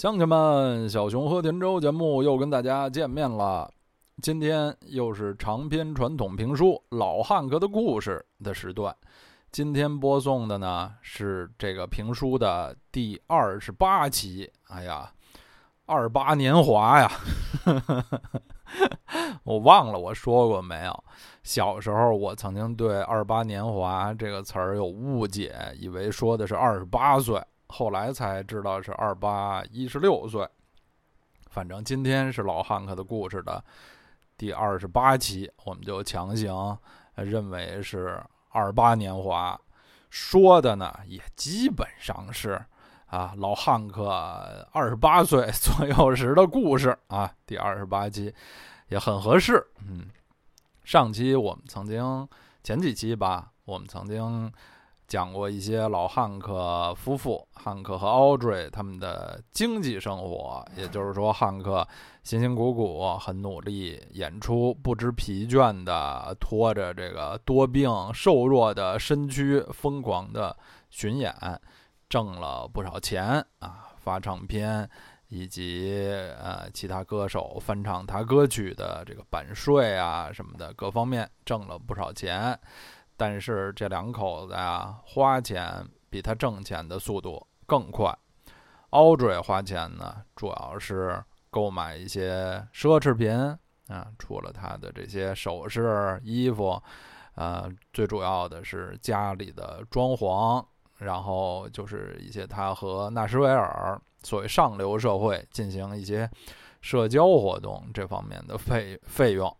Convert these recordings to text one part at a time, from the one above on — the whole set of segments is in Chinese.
乡亲们，小熊喝田粥节目又跟大家见面了。今天又是长篇传统评书《老汉克的故事》的时段。今天播送的呢是这个评书的第二十八期。哎呀，二八年华呀！我忘了我说过没有？小时候我曾经对“二八年华”这个词儿有误解，以为说的是二十八岁。后来才知道是二八一十六岁，反正今天是老汉克的故事的第二十八期，我们就强行认为是二八年华，说的呢也基本上是啊老汉克二十八岁左右时的故事啊，第二十八期也很合适。嗯，上期我们曾经前几期吧，我们曾经。讲过一些老汉克夫妇，汉克和 Audrey 他们的经济生活，也就是说，汉克辛辛苦苦、很努力演出，不知疲倦的拖着这个多病瘦弱的身躯，疯狂的巡演，挣了不少钱啊，发唱片以及呃其他歌手翻唱他歌曲的这个版税啊什么的各方面挣了不少钱。但是这两口子啊，花钱比他挣钱的速度更快。Audrey 花钱呢，主要是购买一些奢侈品啊，除了他的这些首饰、衣服，呃，最主要的是家里的装潢，然后就是一些他和纳什维尔所谓上流社会进行一些社交活动这方面的费费用，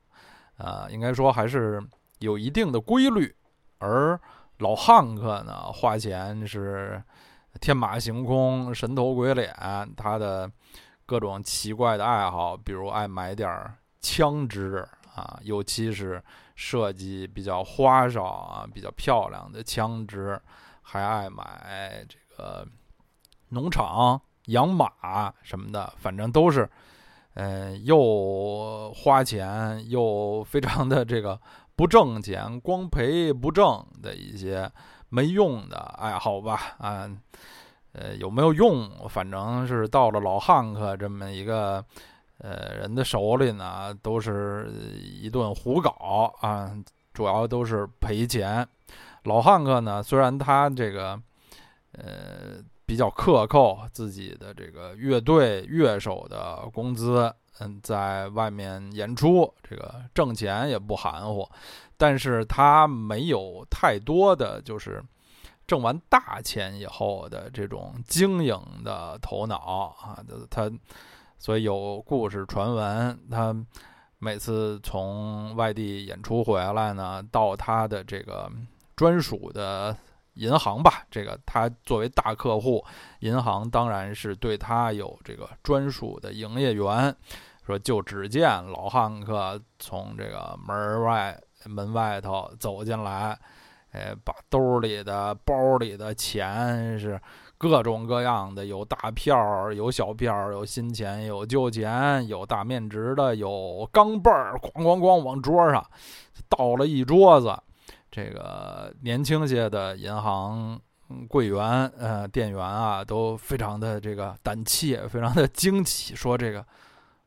呃，应该说还是有一定的规律。而老汉克呢，花钱是天马行空、神头鬼脸。他的各种奇怪的爱好，比如爱买点儿枪支啊，尤其是设计比较花哨啊、比较漂亮的枪支，还爱买这个农场养马什么的。反正都是，嗯，又花钱又非常的这个。不挣钱，光赔不挣的一些没用的爱好吧，啊，呃，有没有用？反正是到了老汉克这么一个呃人的手里呢，都是一顿胡搞啊，主要都是赔钱。老汉克呢，虽然他这个呃比较克扣自己的这个乐队乐手的工资。嗯，在外面演出，这个挣钱也不含糊，但是他没有太多的就是挣完大钱以后的这种经营的头脑啊，他所以有故事传闻，他每次从外地演出回来呢，到他的这个专属的银行吧，这个他作为大客户，银行当然是对他有这个专属的营业员。说，就只见老汉克从这个门外门外头走进来，哎，把兜里的、包里的钱是各种各样的，有大票，有小票，有新钱，有旧钱，有大面值的，有钢镚儿，咣咣咣往桌上倒了一桌子。这个年轻些的银行柜员、呃店员啊，都非常的这个胆怯，非常的惊奇，说这个。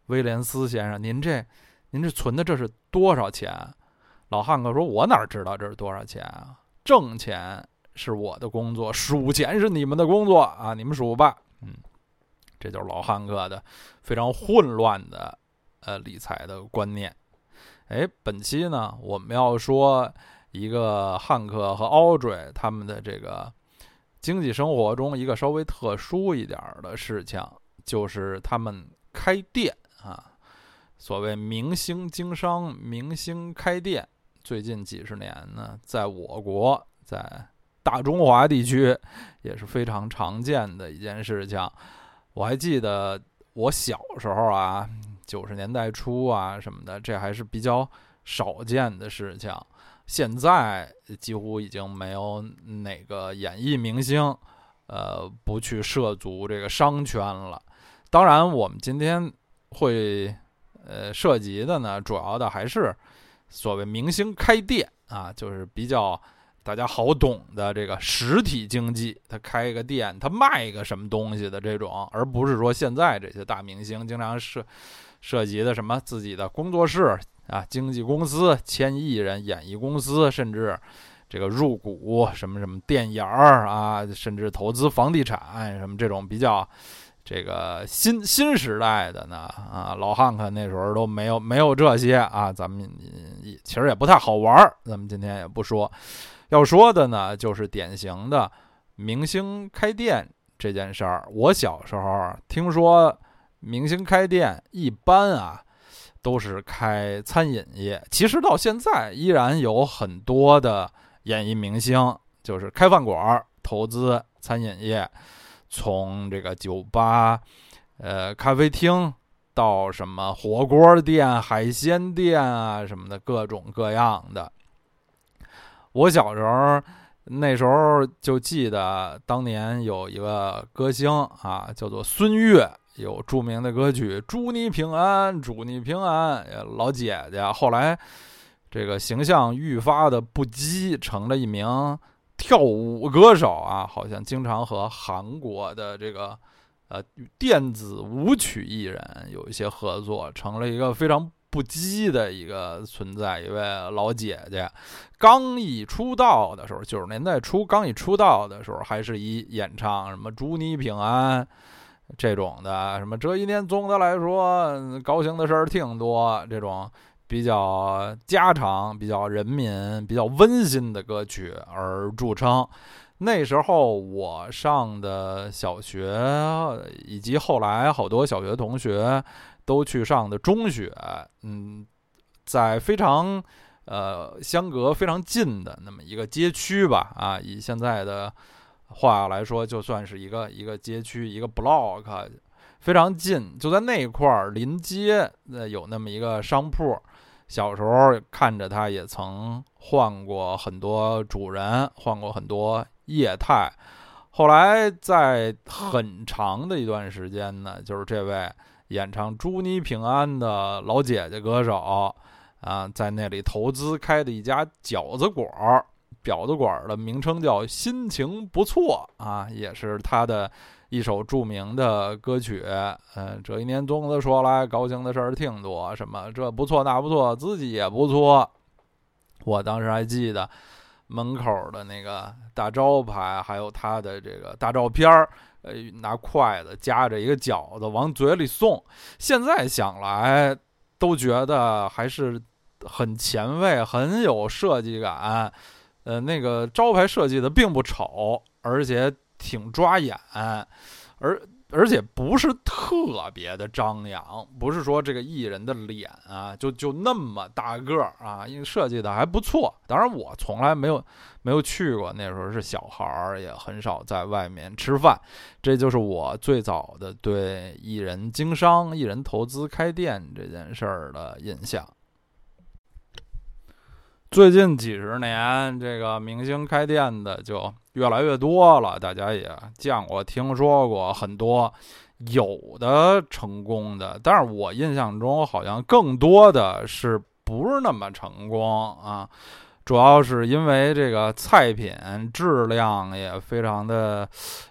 威廉斯先生，您这，您这存的这是多少钱？老汉克说：“我哪知道这是多少钱啊？挣钱是我的工作，数钱是你们的工作啊！你们数吧。”嗯，这就是老汉克的非常混乱的呃理财的观念。哎，本期呢，我们要说一个汉克和 Audrey 他们的这个经济生活中一个稍微特殊一点的事情，就是他们开店。啊，所谓明星经商、明星开店，最近几十年呢，在我国，在大中华地区也是非常常见的一件事情。我还记得我小时候啊，九十年代初啊什么的，这还是比较少见的事情。现在几乎已经没有哪个演艺明星，呃，不去涉足这个商圈了。当然，我们今天。会，呃，涉及的呢，主要的还是所谓明星开店啊，就是比较大家好懂的这个实体经济，他开一个店，他卖一个什么东西的这种，而不是说现在这些大明星经常涉涉及的什么自己的工作室啊、经纪公司、签艺人、演艺公司，甚至这个入股什么什么电影儿啊，甚至投资房地产什么这种比较这个新新时代的呢啊，老汉克那时候都没有没有这些啊，咱们其实也不太好玩儿，咱们今天也不说。要说的呢，就是典型的明星开店这件事儿。我小时候听说，明星开店一般啊都是开餐饮业。其实到现在依然有很多的演艺明星就是开饭馆、投资餐饮业，从这个酒吧、呃咖啡厅到什么火锅店、海鲜店啊什么的，各种各样的。我小时候那时候就记得当年有一个歌星啊，叫做孙悦，有著名的歌曲《祝你平安，祝你平安》。老姐姐后来这个形象愈发的不羁，成了一名跳舞歌手啊，好像经常和韩国的这个呃电子舞曲艺人有一些合作，成了一个非常。不羁的一个存在，一位老姐姐，刚一出道的时候，九十年代初刚一出道的时候，还是以演唱什么“祝你平安”这种的，什么这一年总的来说高兴的事儿挺多，这种比较家常、比较人民、比较温馨的歌曲而著称。那时候我上的小学，以及后来好多小学同学。都去上的中学，嗯，在非常呃相隔非常近的那么一个街区吧，啊，以现在的话来说，就算是一个一个街区，一个 block，非常近，就在那一块儿临街，呃，有那么一个商铺。小时候看着它也曾换过很多主人，换过很多业态。后来在很长的一段时间呢，就是这位。演唱《祝你平安》的老姐姐歌手啊，在那里投资开的一家饺子馆儿，饺子馆儿的名称叫“心情不错”啊，也是他的一首著名的歌曲。嗯，这一年总的说来，高兴的事儿挺多，什么这不错那不错，自己也不错。我当时还记得门口的那个大招牌，还有他的这个大照片儿。呃，拿筷子夹着一个饺子往嘴里送，现在想来都觉得还是很前卫，很有设计感。呃，那个招牌设计的并不丑，而且挺抓眼，而。而且不是特别的张扬，不是说这个艺人的脸啊，就就那么大个儿啊，因为设计的还不错。当然，我从来没有没有去过，那时候是小孩儿，也很少在外面吃饭。这就是我最早的对艺人经商、艺人投资开店这件事儿的印象。最近几十年，这个明星开店的就越来越多了，大家也见过、听说过很多，有的成功的，但是我印象中好像更多的是不是那么成功啊？主要是因为这个菜品质量也非常的，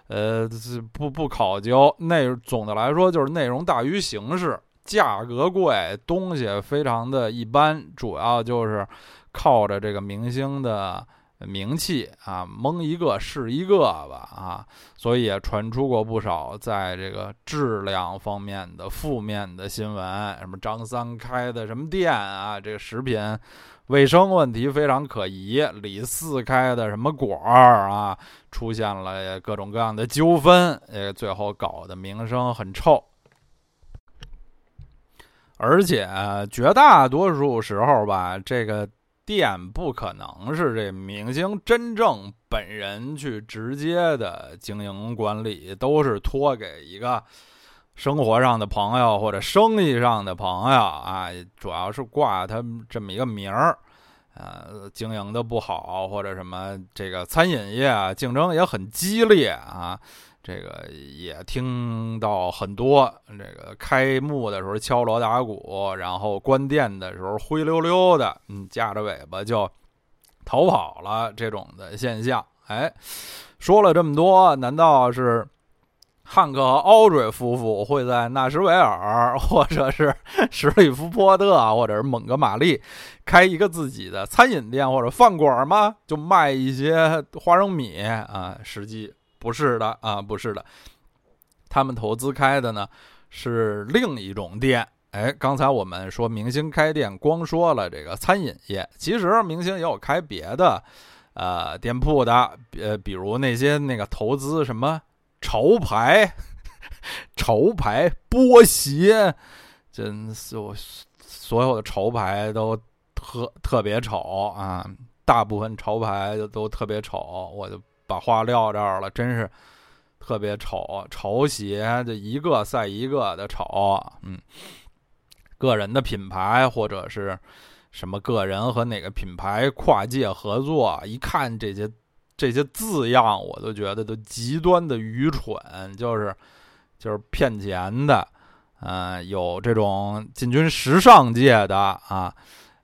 呃，不不考究，内总的来说就是内容大于形式，价格贵，东西非常的一般，主要就是。靠着这个明星的名气啊，蒙一个是一个吧啊，所以也传出过不少在这个质量方面的负面的新闻，什么张三开的什么店啊，这个食品卫生问题非常可疑；李四开的什么馆儿啊，出现了各种各样的纠纷，呃，最后搞得名声很臭。而且绝大多数时候吧，这个。店不可能是这明星真正本人去直接的经营管理，都是托给一个生活上的朋友或者生意上的朋友啊，主要是挂他这么一个名儿，呃，经营的不好或者什么，这个餐饮业竞争也很激烈啊。这个也听到很多，这个开幕的时候敲锣打鼓，然后关店的时候灰溜溜的，嗯，夹着尾巴就逃跑了这种的现象。哎，说了这么多，难道是汉克和奥瑞夫妇会在纳什维尔，或者是 史里夫波特，或者是蒙哥马利开一个自己的餐饮店或者饭馆吗？就卖一些花生米啊？实际不是的啊，不是的，他们投资开的呢是另一种店。哎，刚才我们说明星开店，光说了这个餐饮业，其实明星也有开别的。呃，店铺的，呃，比如那些那个投资什么潮牌、潮牌波鞋，真所所有的潮牌都特特别丑啊，大部分潮牌都特别丑，我就把话撂这儿了，真是特别丑，潮鞋就一个赛一个的丑，嗯，个人的品牌或者是。什么个人和哪个品牌跨界合作？一看这些这些字样，我都觉得都极端的愚蠢，就是就是骗钱的。呃，有这种进军时尚界的啊，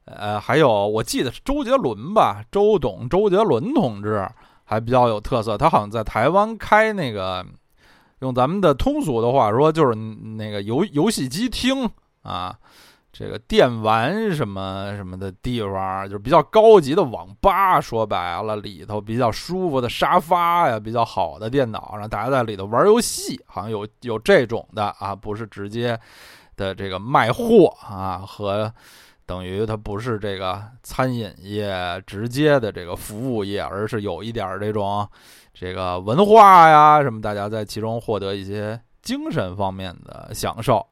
呃，还有我记得是周杰伦吧，周董周杰伦同志还比较有特色。他好像在台湾开那个，用咱们的通俗的话说，就是那个游游戏机厅啊。这个电玩什么什么的地方，就是比较高级的网吧。说白了，里头比较舒服的沙发呀，比较好的电脑，让大家在里头玩游戏。好像有有这种的啊，不是直接的这个卖货啊，和等于它不是这个餐饮业直接的这个服务业，而是有一点这种这个文化呀什么，大家在其中获得一些精神方面的享受。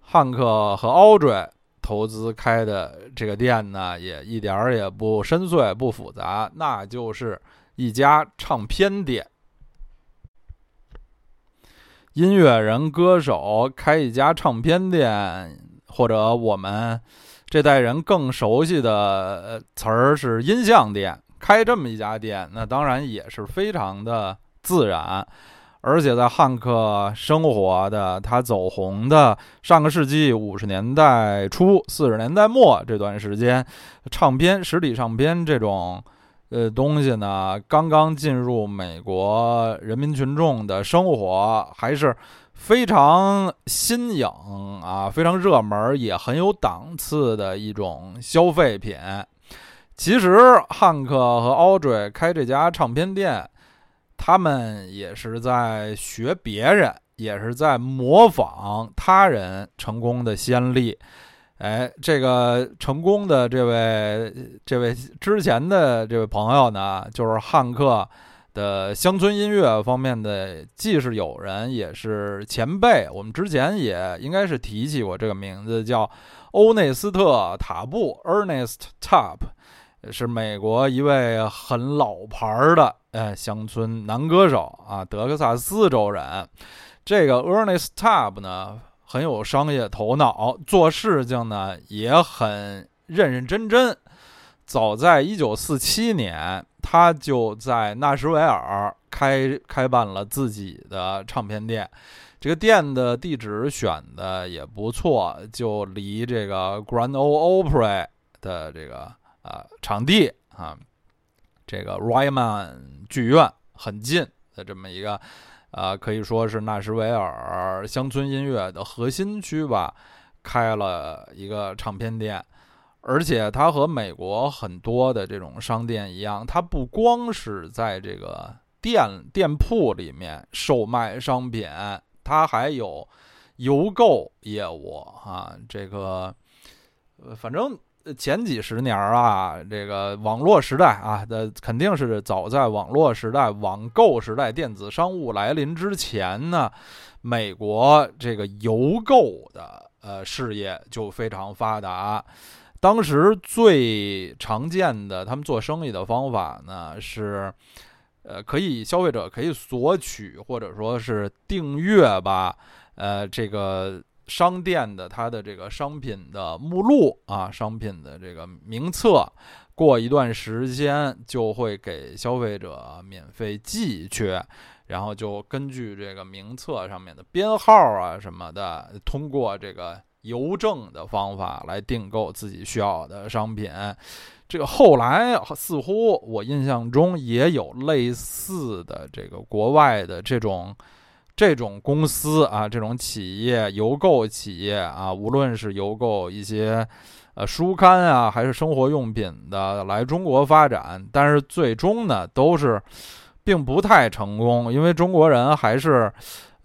汉克和 Audrey 投资开的这个店呢，也一点儿也不深邃、不复杂，那就是一家唱片店。音乐人、歌手开一家唱片店，或者我们这代人更熟悉的词儿是音像店，开这么一家店，那当然也是非常的自然。而且在汉克生活的、他走红的上个世纪五十年代初、四十年代末这段时间，唱片、实体唱片这种呃东西呢，刚刚进入美国人民群众的生活，还是非常新颖啊，非常热门，也很有档次的一种消费品。其实，汉克和 Audrey 开这家唱片店。他们也是在学别人，也是在模仿他人成功的先例。哎，这个成功的这位，这位之前的这位朋友呢，就是汉克的乡村音乐方面的，既是友人，也是前辈。我们之前也应该是提起过这个名字，叫欧内斯特·塔布 （Ernest Tubb），是美国一位很老牌的。哎，乡村男歌手啊，德克萨斯州人。这个 Ernest Tubb 呢，很有商业头脑，做事情呢也很认认真真。早在1947年，他就在纳什维尔开开办了自己的唱片店。这个店的地址选的也不错，就离这个 Grand Ole Opry 的这个呃场地啊。这个 Ryman 剧院很近的这么一个，呃，可以说是纳什维尔乡村音乐的核心区吧，开了一个唱片店，而且它和美国很多的这种商店一样，它不光是在这个店店铺里面售卖商品，它还有邮购业务啊，这个，呃，反正。前几十年啊，这个网络时代啊，那肯定是早在网络时代、网购时代、电子商务来临之前呢，美国这个邮购的呃事业就非常发达。当时最常见的他们做生意的方法呢，是呃可以消费者可以索取或者说是订阅吧，呃这个。商店的它的这个商品的目录啊，商品的这个名册，过一段时间就会给消费者免费寄去，然后就根据这个名册上面的编号啊什么的，通过这个邮政的方法来订购自己需要的商品。这个后来似乎我印象中也有类似的这个国外的这种这种公司啊，这种企业邮购企业啊，无论是邮购一些呃书刊啊，还是生活用品的来中国发展，但是最终呢都是并不太成功，因为中国人还是。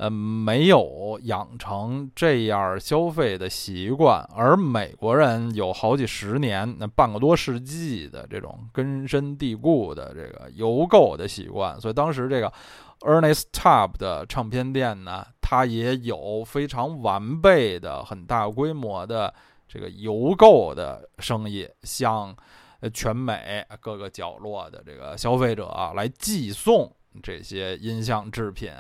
呃，没有养成这样消费的习惯，而美国人有好几十年，那半个多世纪的这种根深蒂固的这个邮购的习惯，所以当时这个 Ernest Tubb 的唱片店呢，它也有非常完备的、很大规模的这个邮购的生意，向全美各个角落的这个消费者啊来寄送这些音像制品。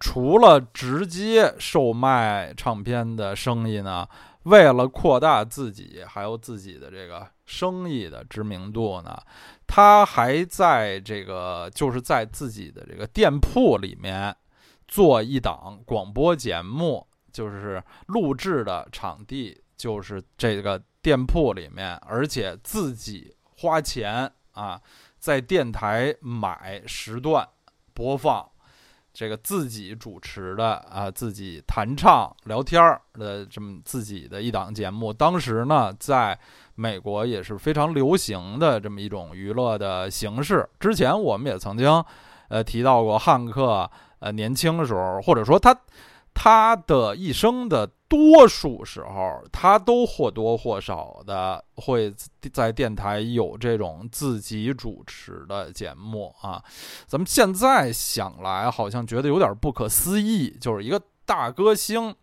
除了直接售卖唱片的生意呢，为了扩大自己还有自己的这个生意的知名度呢，他还在这个就是在自己的这个店铺里面做一档广播节目，就是录制的场地就是这个店铺里面，而且自己花钱啊，在电台买时段播放。这个自己主持的啊，自己弹唱聊天儿的这么自己的一档节目，当时呢，在美国也是非常流行的这么一种娱乐的形式。之前我们也曾经呃提到过汉克呃年轻的时候，或者说他他的一生的。多数时候，他都或多或少的会在电台有这种自己主持的节目啊。咱们现在想来，好像觉得有点不可思议，就是一个大歌星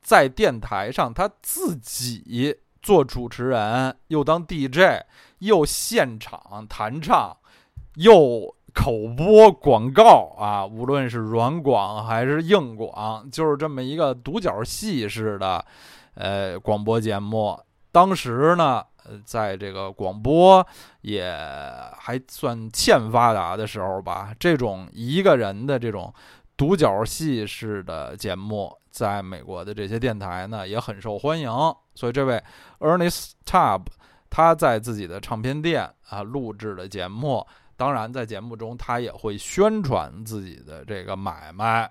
在电台上他自己做主持人，又当 DJ，又现场弹唱，又。口播广告啊，无论是软广还是硬广，就是这么一个独角戏式的，呃，广播节目。当时呢，在这个广播也还算欠发达的时候吧，这种一个人的这种独角戏式的节目，在美国的这些电台呢也很受欢迎。所以，这位 Ernest Tub 他在自己的唱片店啊录制的节目。当然，在节目中他也会宣传自己的这个买卖，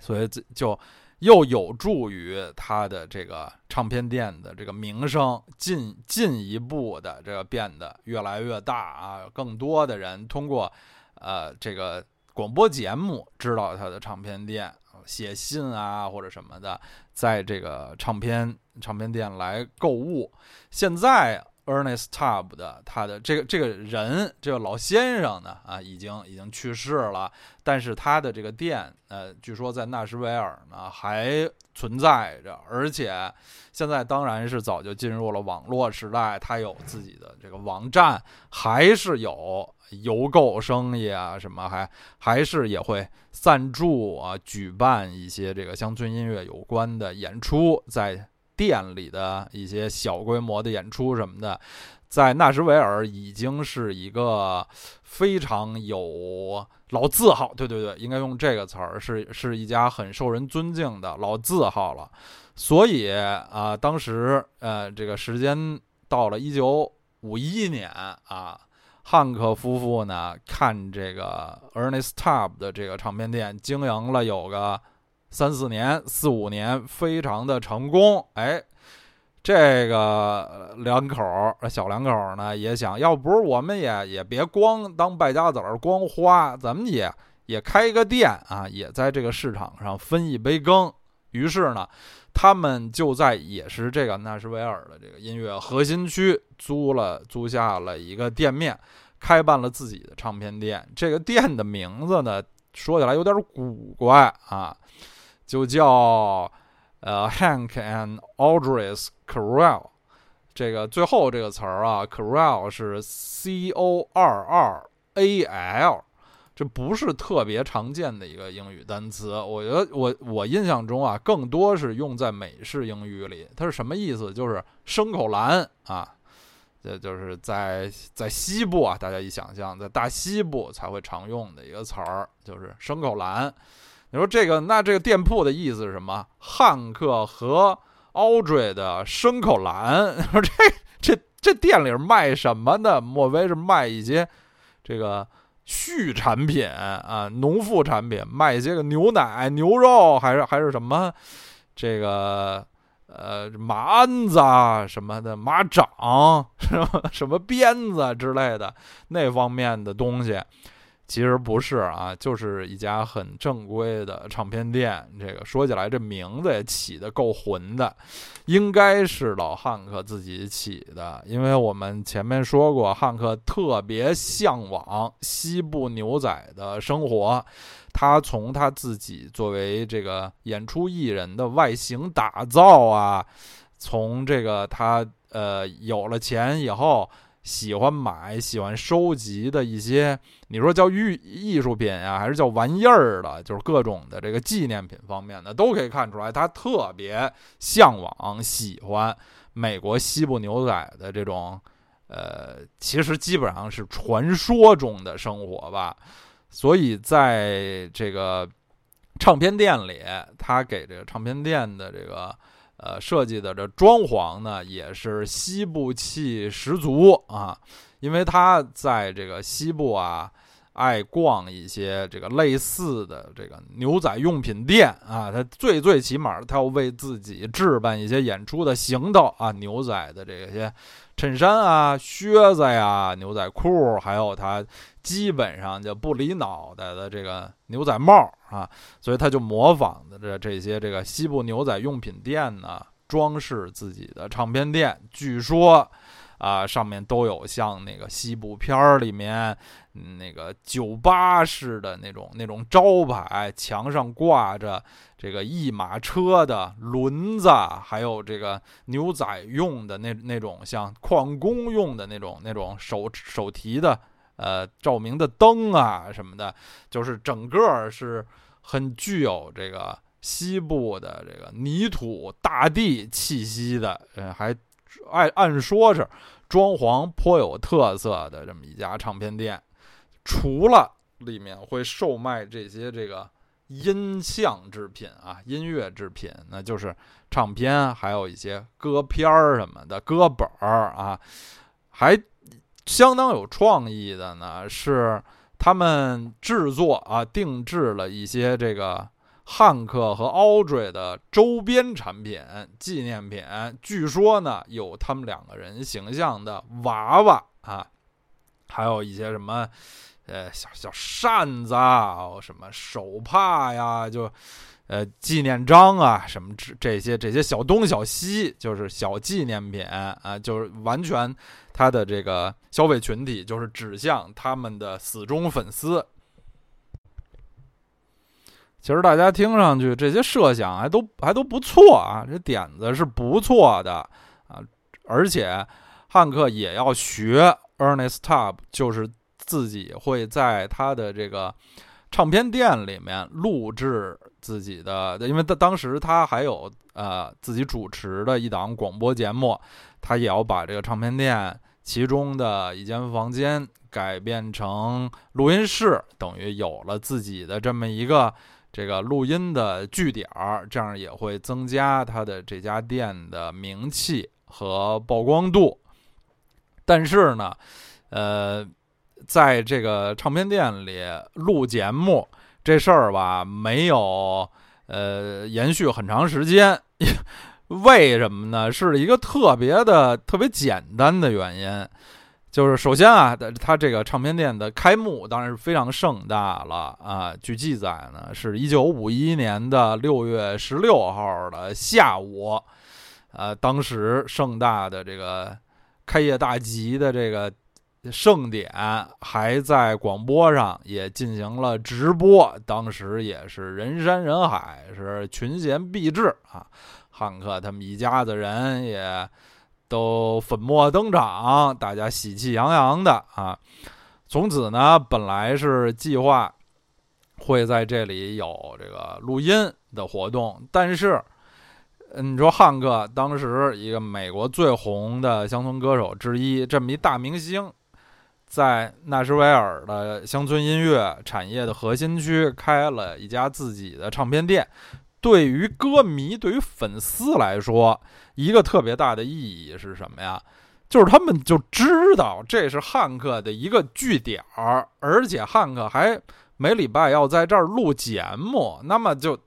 所以这就又有助于他的这个唱片店的这个名声进进一步的这个变得越来越大啊！更多的人通过呃这个广播节目知道他的唱片店，写信啊或者什么的，在这个唱片唱片店来购物。现在。Ernest Tubb 的他的这个这个人这个老先生呢啊已经已经去世了，但是他的这个店呃据说在纳什维尔呢还存在着，而且现在当然是早就进入了网络时代，他有自己的这个网站，还是有邮购生意啊什么，还还是也会赞助啊举办一些这个乡村音乐有关的演出在。店里的一些小规模的演出什么的，在纳什维尔已经是一个非常有老字号，对对对，应该用这个词儿，是是一家很受人尊敬的老字号了。所以啊，当时呃，这个时间到了一九五一年啊，汉克夫妇呢看这个 Ernest Tubb 的这个唱片店经营了有个。三四年、四五年，非常的成功。哎，这个两口儿小两口儿呢，也想要不是我们也也别光当败家子儿光花，咱们也也开一个店啊，也在这个市场上分一杯羹。于是呢，他们就在也是这个纳什维尔的这个音乐核心区租了租下了一个店面，开办了自己的唱片店。这个店的名字呢，说起来有点古怪啊。就叫呃，Hank and Audrey's Corral，这个最后这个词儿啊，Corral 是 C O 二二 A L，这不是特别常见的一个英语单词。我觉得我我印象中啊，更多是用在美式英语里。它是什么意思？就是牲口栏啊，这就是在在西部啊，大家一想象，在大西部才会常用的一个词儿，就是牲口栏。你说这个，那这个店铺的意思是什么？汉克和 Audrey 的牲口栏。说这这这店里卖什么的？莫非是卖一些这个畜产品啊，农副产品，卖一些个牛奶、牛肉，还是还是什么这个呃马鞍子啊什么的，马掌 什么什么鞭子之类的那方面的东西？其实不是啊，就是一家很正规的唱片店。这个说起来，这名字也起的够混的，应该是老汉克自己起的。因为我们前面说过，汉克特别向往西部牛仔的生活，他从他自己作为这个演出艺人的外形打造啊，从这个他呃有了钱以后。喜欢买、喜欢收集的一些，你说叫艺艺术品呀，还是叫玩意儿的，就是各种的这个纪念品方面的，都可以看出来，他特别向往、喜欢美国西部牛仔的这种，呃，其实基本上是传说中的生活吧。所以在这个唱片店里，他给这个唱片店的这个。呃，设计的这装潢呢，也是西部气十足啊，因为他在这个西部啊，爱逛一些这个类似的这个牛仔用品店啊，他最最起码他要为自己置办一些演出的行头啊，牛仔的这些衬衫啊、靴子呀、牛仔裤，还有他基本上就不离脑袋的这个牛仔帽。啊，所以他就模仿的这这些这个西部牛仔用品店呢，装饰自己的唱片店。据说，啊，上面都有像那个西部片儿里面那个酒吧式的那种那种招牌，墙上挂着这个一马车的轮子，还有这个牛仔用的那那种像矿工用的那种那种手手提的。呃，照明的灯啊什么的，就是整个是很具有这个西部的这个泥土大地气息的，呃，还按按说是装潢颇有特色的这么一家唱片店。除了里面会售卖这些这个音像制品啊，音乐制品，那就是唱片，还有一些歌片儿什么的歌本儿啊，还。相当有创意的呢，是他们制作啊，定制了一些这个汉克和 Audrey 的周边产品、纪念品。据说呢，有他们两个人形象的娃娃啊，还有一些什么，呃，小小扇子啊，什么手帕呀，就。呃，纪念章啊，什么这这些这些小东小西，就是小纪念品啊，就是完全他的这个消费群体就是指向他们的死忠粉丝。其实大家听上去这些设想还都还都不错啊，这点子是不错的啊，而且汉克也要学 Ernest Tubb，就是自己会在他的这个唱片店里面录制。自己的，因为他当时他还有呃自己主持的一档广播节目，他也要把这个唱片店其中的一间房间改变成录音室，等于有了自己的这么一个这个录音的据点儿，这样也会增加他的这家店的名气和曝光度。但是呢，呃，在这个唱片店里录节目。这事儿吧，没有呃延续很长时间，为什么呢？是一个特别的、特别简单的原因，就是首先啊，他这个唱片店的开幕当然是非常盛大了啊。据记载呢，是一九五一年的六月十六号的下午，呃，当时盛大的这个开业大吉的这个。盛典还在广播上也进行了直播，当时也是人山人海，是群贤毕至啊。汉克他们一家子人也都粉墨登场，大家喜气洋洋的啊。从此呢，本来是计划会在这里有这个录音的活动，但是，你说汉克当时一个美国最红的乡村歌手之一，这么一大明星。在纳什维尔的乡村音乐产业的核心区开了一家自己的唱片店。对于歌迷、对于粉丝来说，一个特别大的意义是什么呀？就是他们就知道这是汉克的一个据点儿，而且汉克还每礼拜要在这儿录节目，那么就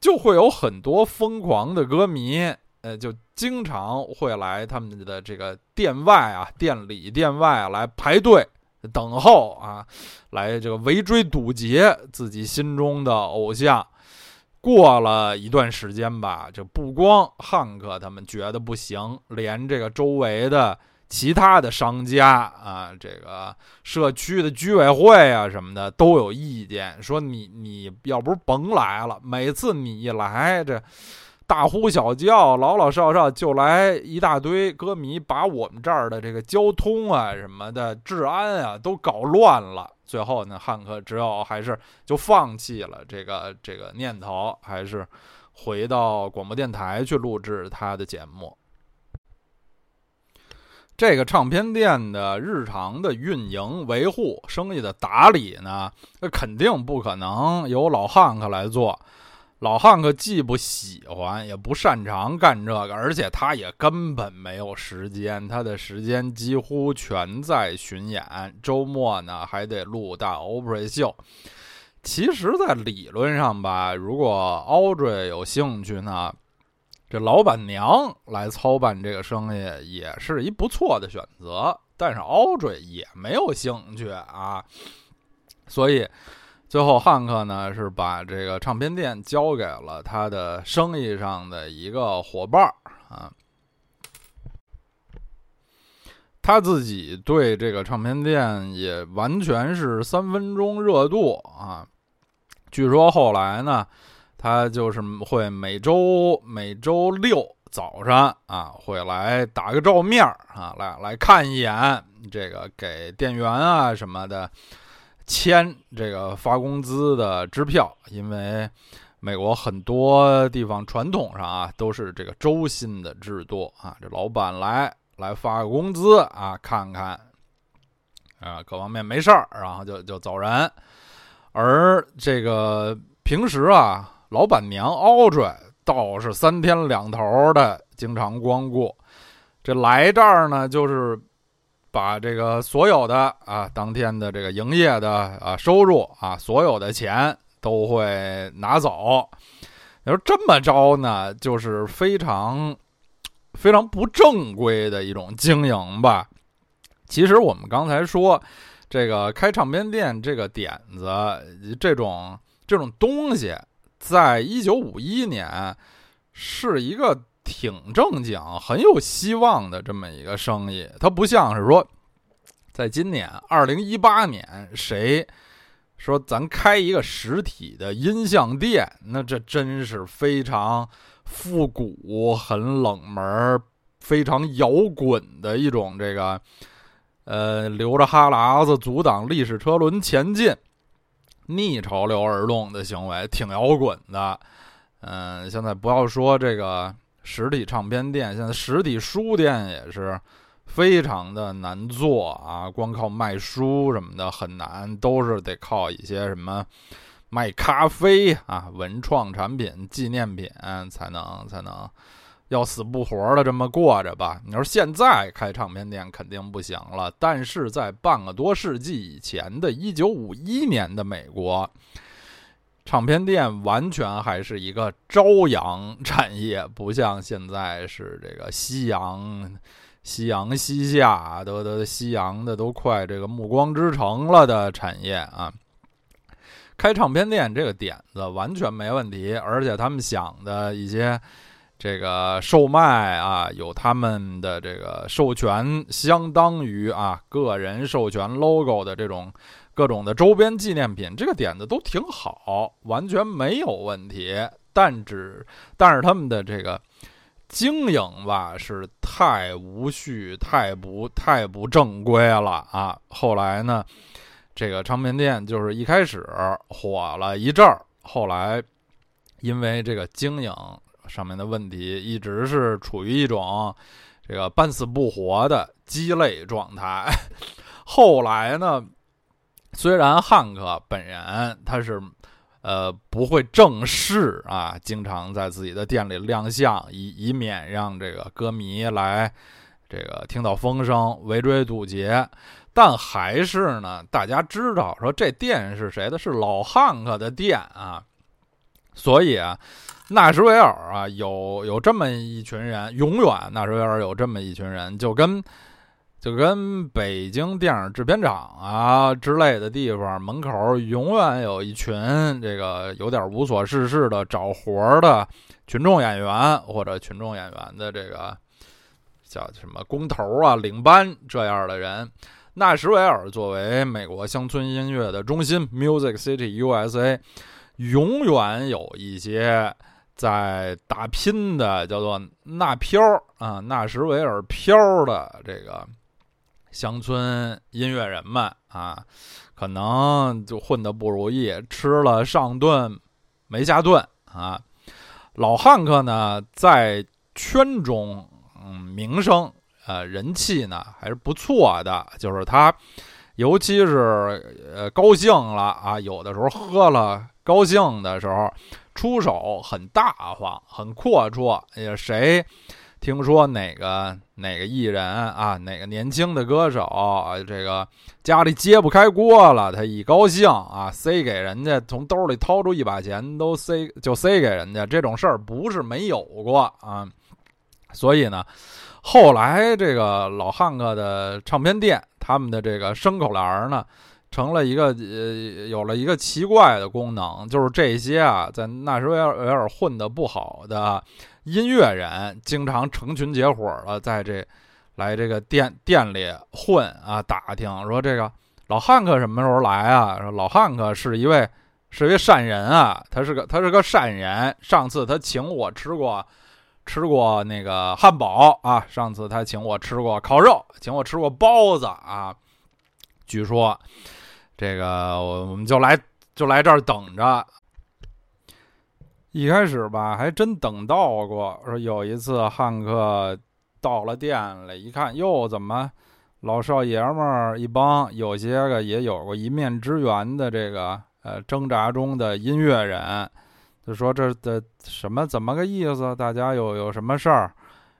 就会有很多疯狂的歌迷，呃，就经常会来他们的这个店外啊、店里、店外来排队等候啊，来这个围追堵截自己心中的偶像。过了一段时间吧，就不光汉克他们觉得不行，连这个周围的其他的商家啊，这个社区的居委会啊什么的都有意见，说你你要不甭来了，每次你一来这。大呼小叫，老老少少就来一大堆歌迷，把我们这儿的这个交通啊、什么的治安啊都搞乱了。最后呢，汉克只有还是就放弃了这个这个念头，还是回到广播电台去录制他的节目。这个唱片店的日常的运营、维护、生意的打理呢，那肯定不可能由老汉克来做。老汉克既不喜欢，也不擅长干这个，而且他也根本没有时间。他的时间几乎全在巡演，周末呢还得录大 Opry 秀。其实，在理论上吧，如果 Audrey 有兴趣呢，这老板娘来操办这个生意也是一不错的选择。但是 Audrey 也没有兴趣啊，所以。最后，汉克呢是把这个唱片店交给了他的生意上的一个伙伴啊。他自己对这个唱片店也完全是三分钟热度啊。据说后来呢，他就是会每周每周六早上啊会来打个照面啊，来来看一眼这个给店员啊什么的。签这个发工资的支票，因为美国很多地方传统上啊都是这个周薪的制度啊，这老板来来发个工资啊，看看啊各方面没事儿，然后就就走人。而这个平时啊，老板娘 Audrey 倒是三天两头的经常光顾，这来这儿呢就是。把这个所有的啊，当天的这个营业的啊收入啊，所有的钱都会拿走。你说这么着呢，就是非常非常不正规的一种经营吧？其实我们刚才说这个开唱片店这个点子，这种这种东西，在一九五一年是一个。挺正经、很有希望的这么一个生意，它不像是说，在今年二零一八年，谁说咱开一个实体的音像店，那这真是非常复古、很冷门、非常摇滚的一种这个，呃，流着哈喇子阻挡历史车轮前进、逆潮流而动的行为，挺摇滚的。嗯，现在不要说这个。实体唱片店现在实体书店也是非常的难做啊，光靠卖书什么的很难，都是得靠一些什么卖咖啡啊、文创产品、纪念品才能才能要死不活的这么过着吧。你说现在开唱片店肯定不行了，但是在半个多世纪以前的一九五一年的美国。唱片店完全还是一个朝阳产业，不像现在是这个夕阳，夕阳西下，都都夕阳的都快这个暮光之城了的产业啊。开唱片店这个点子完全没问题，而且他们想的一些这个售卖啊，有他们的这个授权，相当于啊个人授权 logo 的这种。各种的周边纪念品，这个点子都挺好，完全没有问题。但只但是他们的这个经营吧，是太无序、太不太不正规了啊！后来呢，这个唱片店就是一开始火了一阵儿，后来因为这个经营上面的问题，一直是处于一种这个半死不活的鸡肋状态。后来呢，虽然汉克本人他是呃不会正式啊，经常在自己的店里亮相，以以免让这个歌迷来这个听到风声围追堵截。但还是呢，大家知道说这店是谁的？是老汉克的店啊。所以啊，纳什维尔啊，有有这么一群人，永远纳什维尔有这么一群人，就跟就跟北京电影制片厂啊之类的地方门口永远有一群这个有点无所事事的找活儿的群众演员或者群众演员的这个叫什么工头啊、领班这样的人。纳什维尔作为美国乡村音乐的中心 （Music City USA），永远有一些在打拼的，叫做“纳飘”啊，纳什维尔飘的这个乡村音乐人们啊，可能就混得不如意，吃了上顿没下顿啊。老汉克呢，在圈中嗯名声。呃，人气呢还是不错的，就是他，尤其是呃高兴了啊，有的时候喝了高兴的时候，出手很大方，很阔绰。也谁听说哪个哪个艺人啊，哪个年轻的歌手，这个家里揭不开锅了，他一高兴啊，塞给人家，从兜里掏出一把钱都塞就塞给人家，这种事儿不是没有过啊，所以呢。后来，这个老汉克的唱片店，他们的这个牲口栏儿呢，成了一个呃，有了一个奇怪的功能，就是这些啊，在纳什维尔混的不好的音乐人，经常成群结伙的在这来这个店店里混啊，打听说这个老汉克什么时候来啊？说老汉克是一位是一位善人啊，他是个 他是个善人，上次他请我吃过。吃过那个汉堡啊，上次他请我吃过烤肉，请我吃过包子啊。据说这个我们就来就来这儿等着。一开始吧，还真等到过。说有一次汉克到了店里，一看，哟，怎么老少爷们儿一帮，有些个也有过一面之缘的这个呃挣扎中的音乐人。就说这的什么怎么个意思？大家有有什么事儿？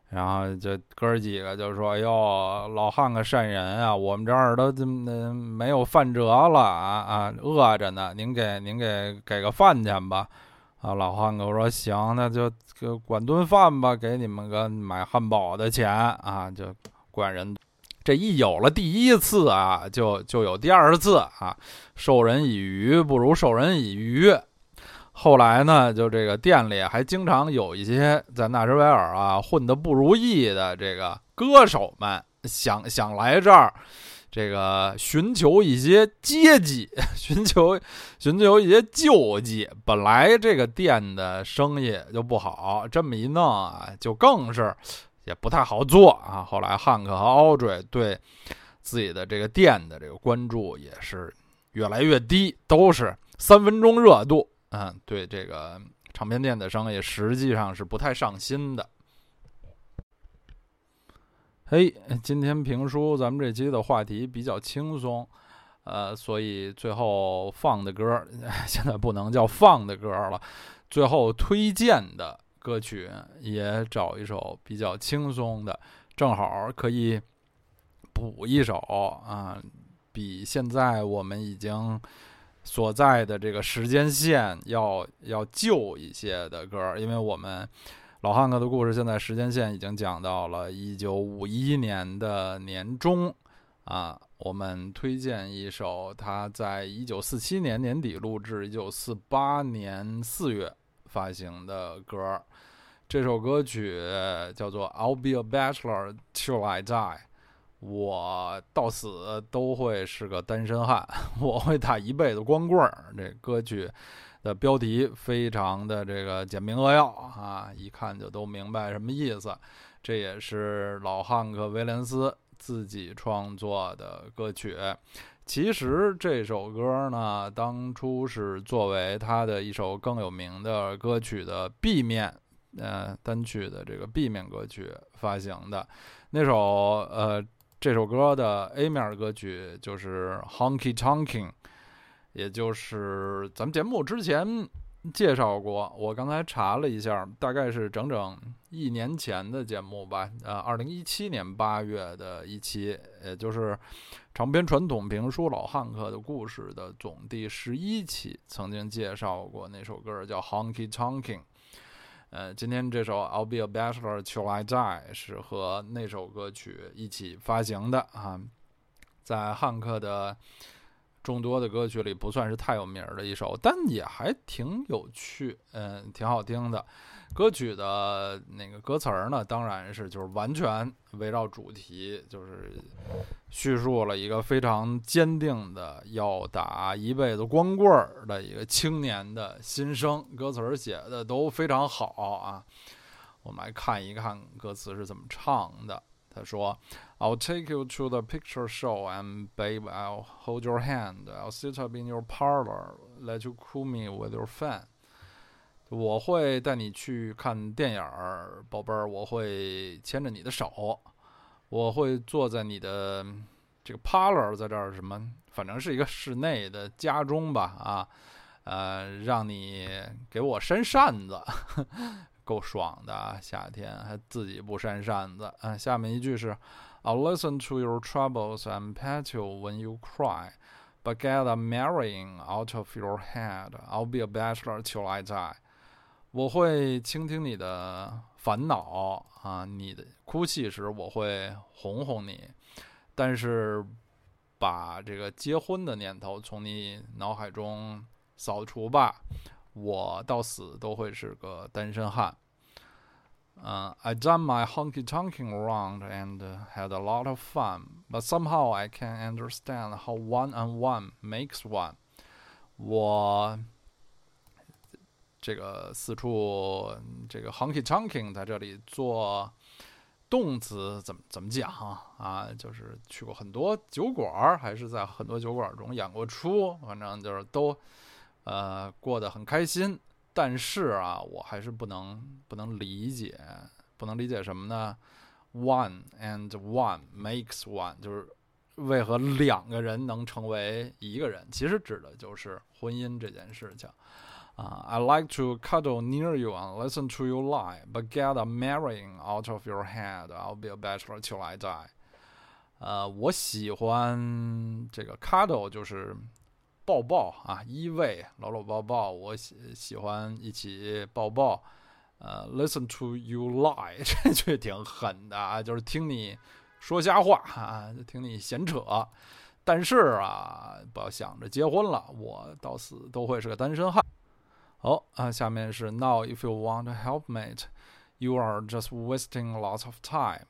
然后这哥儿几个就说：“哟，老汉个善人啊，我们这儿都么没有饭辙了啊啊，饿着呢，您给您给给个饭钱吧。”啊，老汉哥说：“行，那就就管顿饭吧，给你们个买汉堡的钱啊，就管人。这一有了第一次啊，就就有第二次啊，授人以鱼不如授人以渔。”后来呢，就这个店里还经常有一些在纳什维尔啊混得不如意的这个歌手们，想想来这儿，这个寻求一些接济，寻求寻求一些救济。本来这个店的生意就不好，这么一弄啊，就更是也不太好做啊。后来汉克和奥瑞对自己的这个店的这个关注也是越来越低，都是三分钟热度。嗯，对这个唱片店的生意实际上是不太上心的。嘿，今天评书咱们这期的话题比较轻松，呃，所以最后放的歌 现在不能叫放的歌了，最后推荐的歌曲也找一首比较轻松的，正好可以补一首啊，比现在我们已经。所在的这个时间线要要旧一些的歌，因为我们老汉克的故事现在时间线已经讲到了一九五一年的年中啊。我们推荐一首他在一九四七年年底录制，一九四八年四月发行的歌。这首歌曲叫做《I'll Be a Bachelor Till I Die》。我到死都会是个单身汉，我会打一辈子光棍儿。这歌曲的标题非常的这个简明扼要啊，一看就都明白什么意思。这也是老汉克·威廉斯自己创作的歌曲。其实这首歌呢，当初是作为他的一首更有名的歌曲的 B 面，呃，单曲的这个 B 面歌曲发行的。那首呃。这首歌的 A 面歌曲就是《Honky Tonking》，也就是咱们节目之前介绍过。我刚才查了一下，大概是整整一年前的节目吧。呃，二零一七年八月的一期，也就是长篇传统评书《老汉克的故事》的总第十一期，曾经介绍过那首歌叫《Honky Tonking》。呃，今天这首《I'll Be a Bachelor Till I Die》是和那首歌曲一起发行的啊，在汉克的众多的歌曲里不算是太有名的一首，但也还挺有趣，嗯，挺好听的。歌曲的那个歌词儿呢，当然是就是完全围绕主题，就是叙述了一个非常坚定的要打一辈子光棍儿的一个青年的心声。歌词儿写的都非常好啊，我们来看一看歌词是怎么唱的。他说：“I'll take you to the picture show and babe, I'll hold your hand. I'll sit up in your parlor, let you cool me with your fan.” 我会带你去看电影儿，宝贝儿，我会牵着你的手，我会坐在你的这个 parlor，在这儿什么，反正是一个室内的家中吧，啊，呃，让你给我扇扇子，够爽的啊，夏天还自己不扇扇子。嗯，下面一句是 ，I'll listen to your troubles and pet you when you cry, but get a marrying out of your head. I'll be a bachelor till I die. 我会倾听你的烦恼啊，你的哭泣时我会哄哄你，但是把这个结婚的念头从你脑海中扫除吧。我到死都会是个单身汉。 嗯，I done my honky tonking around and had a lot of fun, but somehow I can understand how one and one makes one。我。这个四处这个 honky tonking 在这里做动词怎么怎么讲啊？就是去过很多酒馆，还是在很多酒馆中演过出，反正就是都呃过得很开心。但是啊，我还是不能不能理解，不能理解什么呢？One and one makes one，就是为何两个人能成为一个人？其实指的就是婚姻这件事情。Uh, I like to cuddle near you and listen to you lie, but get a marrying out of your head. I'll be a bachelor till I die. 呃，我喜欢这个 cuddle，就是 抱抱啊，依偎，搂搂抱抱。我喜喜欢一起抱抱。呃，listen to you lie，这句挺狠的啊，就是听你说瞎话啊，就听你闲扯。但是啊，不要想着结婚了，我到死都会是个单身汉。好啊，下面是 Now if you want a helpmate, you are just wasting lots of time.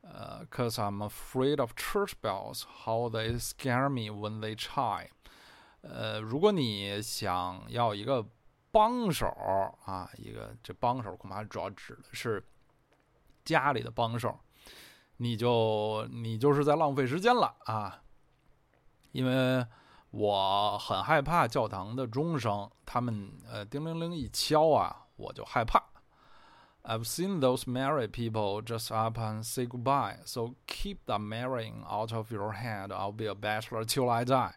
呃，cause I'm afraid of church bells, how they scare me when they chime. 呃，如果你想要一个帮手啊，一个这帮手恐怕主要指的是家里的帮手，你就你就是在浪费时间了啊，因为。我很害怕教堂的钟声，他们呃叮铃铃一敲啊，我就害怕。I've seen those married people just up and say goodbye, so keep the marrying out of your head. I'll be a bachelor till I die.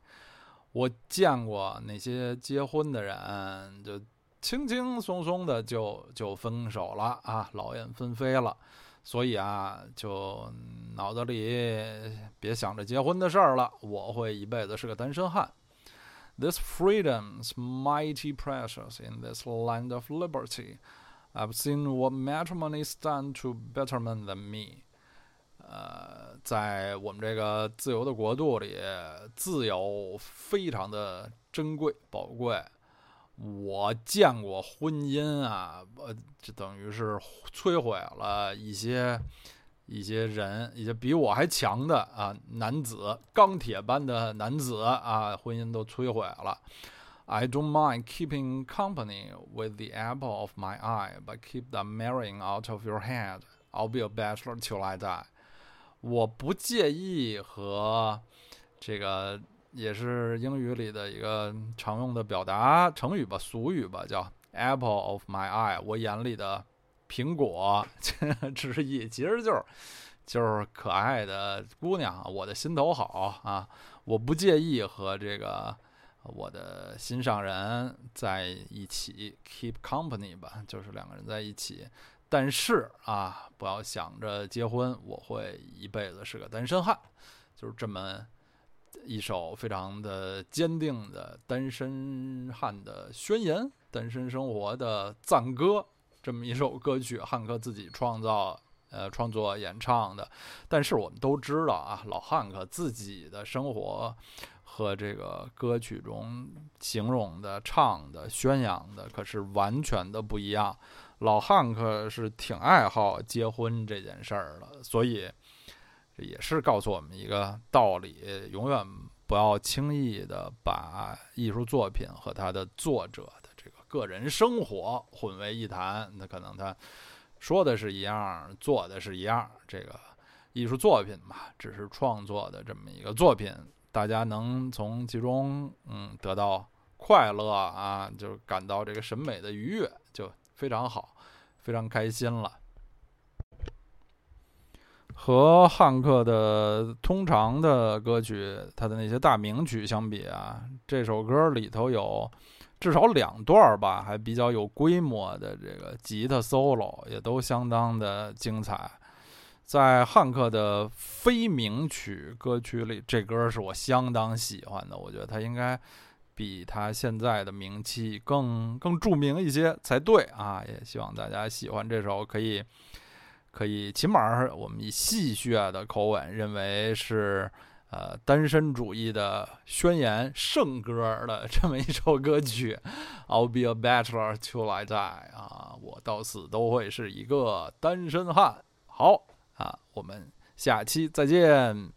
我见过那些结婚的人，就轻轻松松的就就分手了啊，劳燕分飞了。所以啊，就脑子里别想着结婚的事儿了。我会一辈子是个单身汉。This freedom's mighty precious in this land of liberty. I've seen what matrimony's done to betterment than me. 呃，在我们这个自由的国度里，自由非常的珍贵宝贵。我见过婚姻啊，呃，这等于是摧毁了一些一些人，一些比我还强的啊男子，钢铁般的男子啊，婚姻都摧毁了。I don't mind keeping company with the apple of my eye, but keep the marrying out of your head. I'll be a bachelor till I die. 我不介意和这个。也是英语里的一个常用的表达成语吧，俗语吧，叫 “apple of my eye”，我眼里的苹果之意，其实就是就是可爱的姑娘，我的心头好啊，我不介意和这个我的心上人在一起，keep company 吧，就是两个人在一起。但是啊，不要想着结婚，我会一辈子是个单身汉，就是这么一首非常的坚定的单身汉的宣言，单身生活的赞歌，这么一首歌曲，汉克自己创造。呃，创作演唱的，但是我们都知道啊，老汉克自己的生活和这个歌曲中形容的、唱的、宣扬的，可是完全的不一样。老汉克是挺爱好结婚这件事儿的，所以也是告诉我们一个道理：永远不要轻易的把艺术作品和他的作者的这个个人生活混为一谈。那可能他。说的是一样，做的是一样。这个艺术作品嘛，只是创作的这么一个作品，大家能从其中嗯得到快乐啊，就感到这个审美的愉悦，就非常好，非常开心了。和汉克的通常的歌曲，他的那些大名曲相比啊，这首歌里头有。至少两段吧，还比较有规模的这个吉他 solo 也都相当的精彩。在汉克的非名曲歌曲里，这歌是我相当喜欢的。我觉得他应该比他现在的名气更更著名一些才对啊！也希望大家喜欢这首，可以可以，起码我们以戏谑的口吻认为是。呃，单身主义的宣言圣歌的这么一首歌曲，I'll be a bachelor till I die 啊，我到死都会是一个单身汉。好啊，我们下期再见。